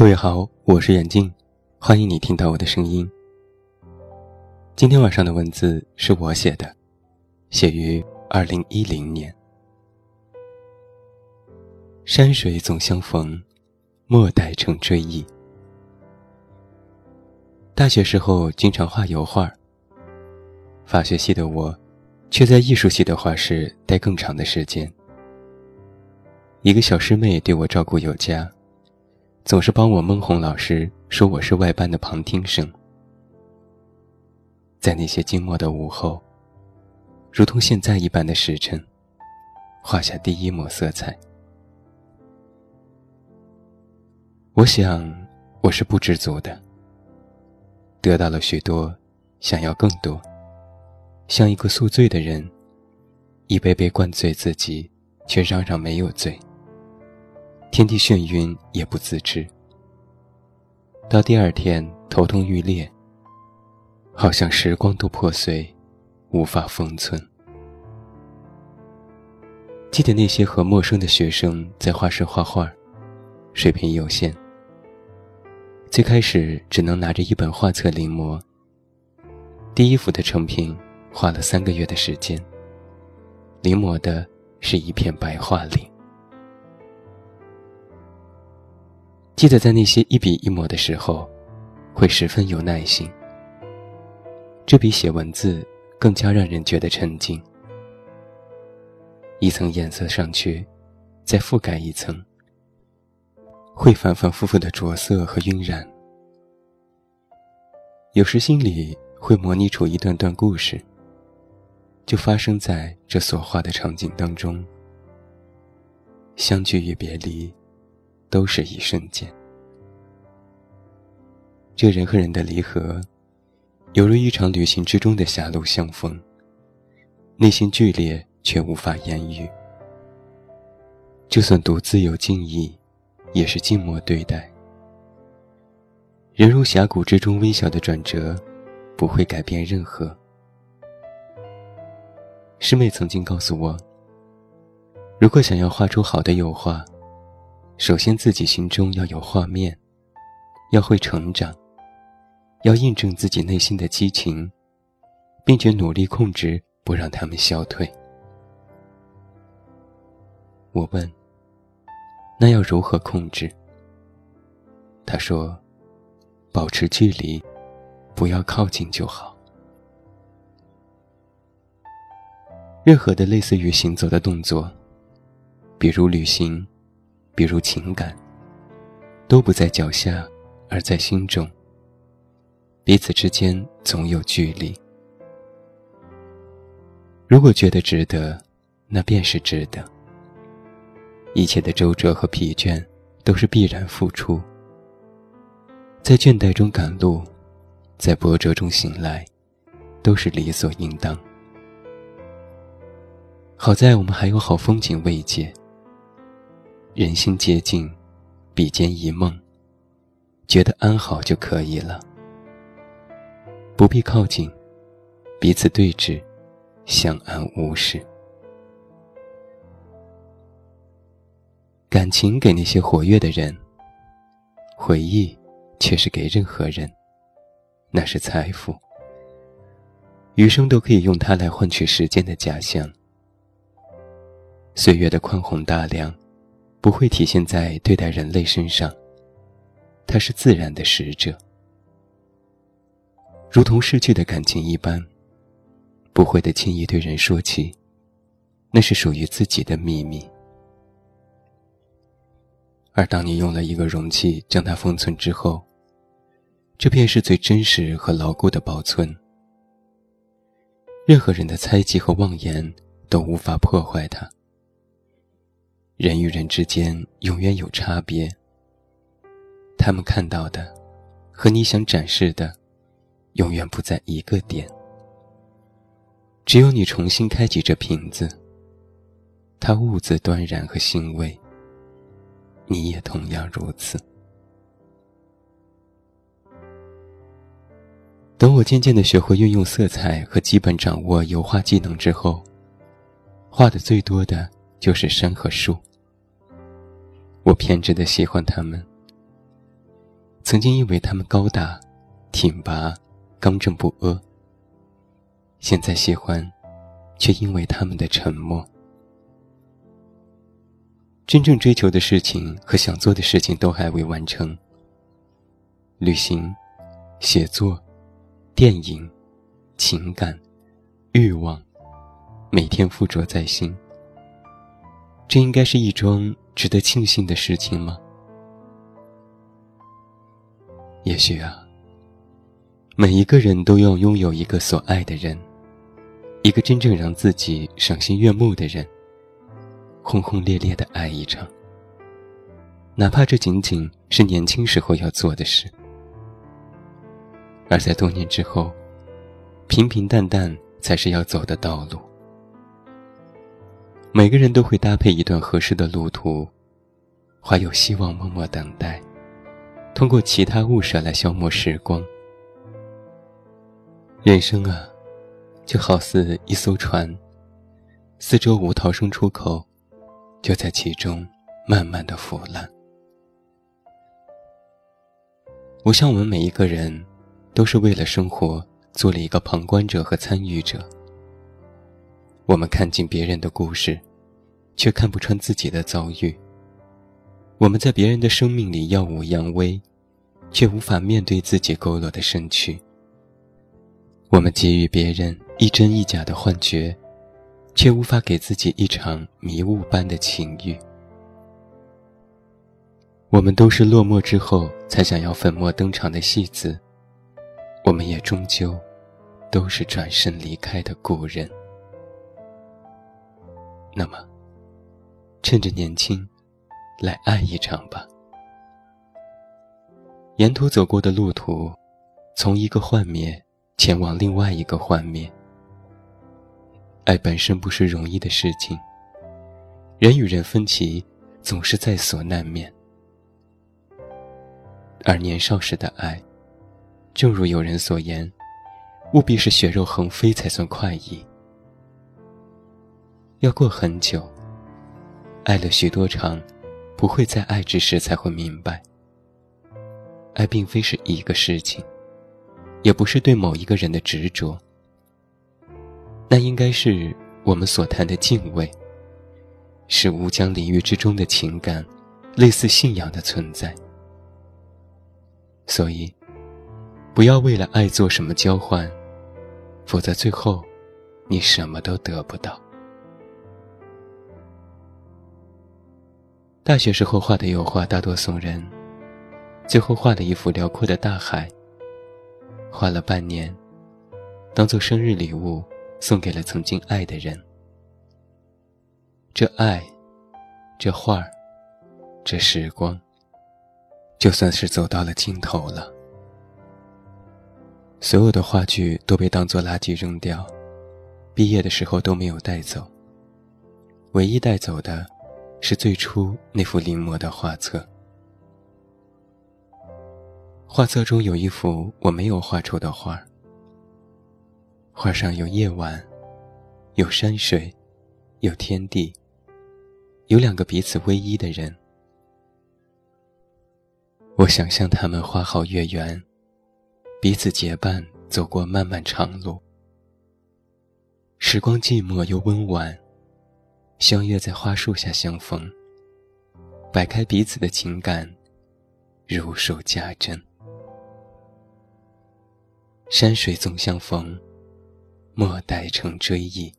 各位好，我是远近，欢迎你听到我的声音。今天晚上的文字是我写的，写于二零一零年。山水总相逢，莫待成追忆。大学时候经常画油画，法学系的我，却在艺术系的画室待更长的时间。一个小师妹对我照顾有加。总是帮我蒙哄老师，说我是外班的旁听生。在那些静默的午后，如同现在一般的时辰，画下第一抹色彩。我想，我是不知足的，得到了许多，想要更多，像一个宿醉的人，一杯杯灌醉自己，却嚷嚷没有醉。天地眩晕也不自知，到第二天头痛欲裂，好像时光都破碎，无法封存。记得那些和陌生的学生在画室画画，水平有限。最开始只能拿着一本画册临摹，第一幅的成品花了三个月的时间，临摹的是一片白桦林。记得在那些一笔一抹的时候，会十分有耐心。这比写文字更加让人觉得沉静。一层颜色上去，再覆盖一层，会反反复复的着色和晕染。有时心里会模拟出一段段故事，就发生在这所画的场景当中。相聚与别离。都是一瞬间。这人和人的离合，犹如一场旅行之中的狭路相逢。内心剧烈，却无法言语。就算独自有敬意，也是静默对待。人如峡谷之中微小的转折，不会改变任何。师妹曾经告诉我，如果想要画出好的油画。首先，自己心中要有画面，要会成长，要印证自己内心的激情，并且努力控制不让他们消退。我问：“那要如何控制？”他说：“保持距离，不要靠近就好。任何的类似于行走的动作，比如旅行。”比如情感，都不在脚下，而在心中。彼此之间总有距离。如果觉得值得，那便是值得。一切的周折和疲倦，都是必然付出。在倦怠中赶路，在波折中醒来，都是理所应当。好在我们还有好风景慰藉。人心接近，比肩一梦，觉得安好就可以了，不必靠近，彼此对峙，相安无事。感情给那些活跃的人，回忆却是给任何人，那是财富，余生都可以用它来换取时间的假象。岁月的宽宏大量。不会体现在对待人类身上，它是自然的使者，如同逝去的感情一般，不会的轻易对人说起，那是属于自己的秘密。而当你用了一个容器将它封存之后，这便是最真实和牢固的保存。任何人的猜忌和妄言都无法破坏它。人与人之间永远有差别，他们看到的和你想展示的，永远不在一个点。只有你重新开启这瓶子，它兀自端然和欣慰。你也同样如此。等我渐渐的学会运用色彩和基本掌握油画技能之后，画的最多的就是山和树。我偏执的喜欢他们，曾经因为他们高大、挺拔、刚正不阿；现在喜欢，却因为他们的沉默。真正追求的事情和想做的事情都还未完成。旅行、写作、电影、情感、欲望，每天附着在心。这应该是一桩值得庆幸的事情吗？也许啊，每一个人都要拥有一个所爱的人，一个真正让自己赏心悦目的人。轰轰烈烈的爱一场，哪怕这仅仅是年轻时候要做的事，而在多年之后，平平淡淡才是要走的道路。每个人都会搭配一段合适的路途，怀有希望，默默等待，通过其他物事来消磨时光。人生啊，就好似一艘船，四周无逃生出口。就在其中，慢慢的腐烂。我想，我们每一个人，都是为了生活做了一个旁观者和参与者。我们看尽别人的故事，却看不穿自己的遭遇。我们在别人的生命里耀武扬威，却无法面对自己佝偻的身躯。我们给予别人一真一假的幻觉。却无法给自己一场迷雾般的情欲。我们都是落寞之后才想要粉墨登场的戏子，我们也终究都是转身离开的故人。那么，趁着年轻，来爱一场吧。沿途走过的路途，从一个幻灭前往另外一个幻灭。爱本身不是容易的事情，人与人分歧总是在所难免。而年少时的爱，正如有人所言，务必是血肉横飞才算快意。要过很久，爱了许多场，不会在爱之时才会明白，爱并非是一个事情，也不是对某一个人的执着。那应该是我们所谈的敬畏，是无疆领域之中的情感，类似信仰的存在。所以，不要为了爱做什么交换，否则最后，你什么都得不到。大学时候画的油画大多送人，最后画了一幅辽阔的大海。画了半年，当做生日礼物。送给了曾经爱的人，这爱，这画儿，这时光，就算是走到了尽头了。所有的话剧都被当作垃圾扔掉，毕业的时候都没有带走。唯一带走的，是最初那幅临摹的画册。画册中有一幅我没有画出的画。画上有夜晚，有山水，有天地，有两个彼此偎依的人。我想象他们花好月圆，彼此结伴走过漫漫长路。时光寂寞又温婉，相约在花树下相逢，摆开彼此的情感，如数家珍。山水总相逢。莫待成追忆。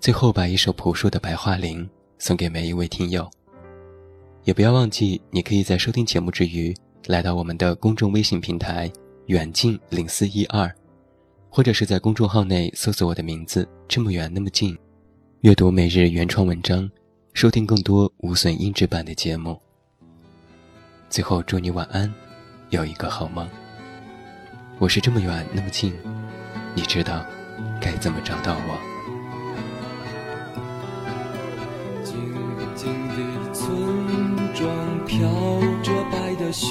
最后，把一首朴树的《白桦林》送给每一位听友。也不要忘记，你可以在收听节目之余，来到我们的公众微信平台“远近零四一二”，或者是在公众号内搜索我的名字“这么远那么近”，阅读每日原创文章，收听更多无损音质版的节目。最后，祝你晚安，有一个好梦。我是这么远那么近，你知道该怎么找到我？静静的村庄飘着白的雪，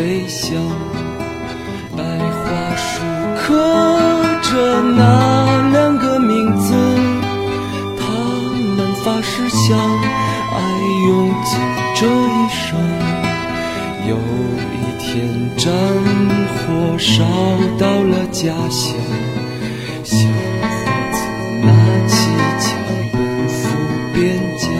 飞翔白桦树刻着那两个名字？他们发誓相爱用尽这一生。有一天战火烧到了家乡小伙子拿起枪奔赴边疆。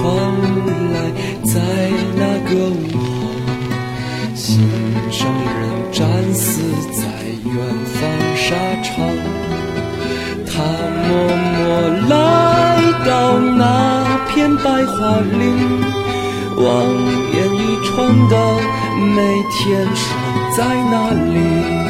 传来，在那个午后。心上人战死在远方沙场，他默默来到那片白桦林，望眼欲穿的每天守在那里。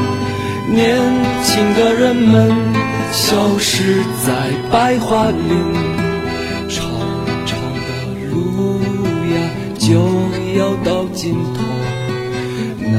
年轻的人们。消失在白桦林，长长的路呀就要到尽头。那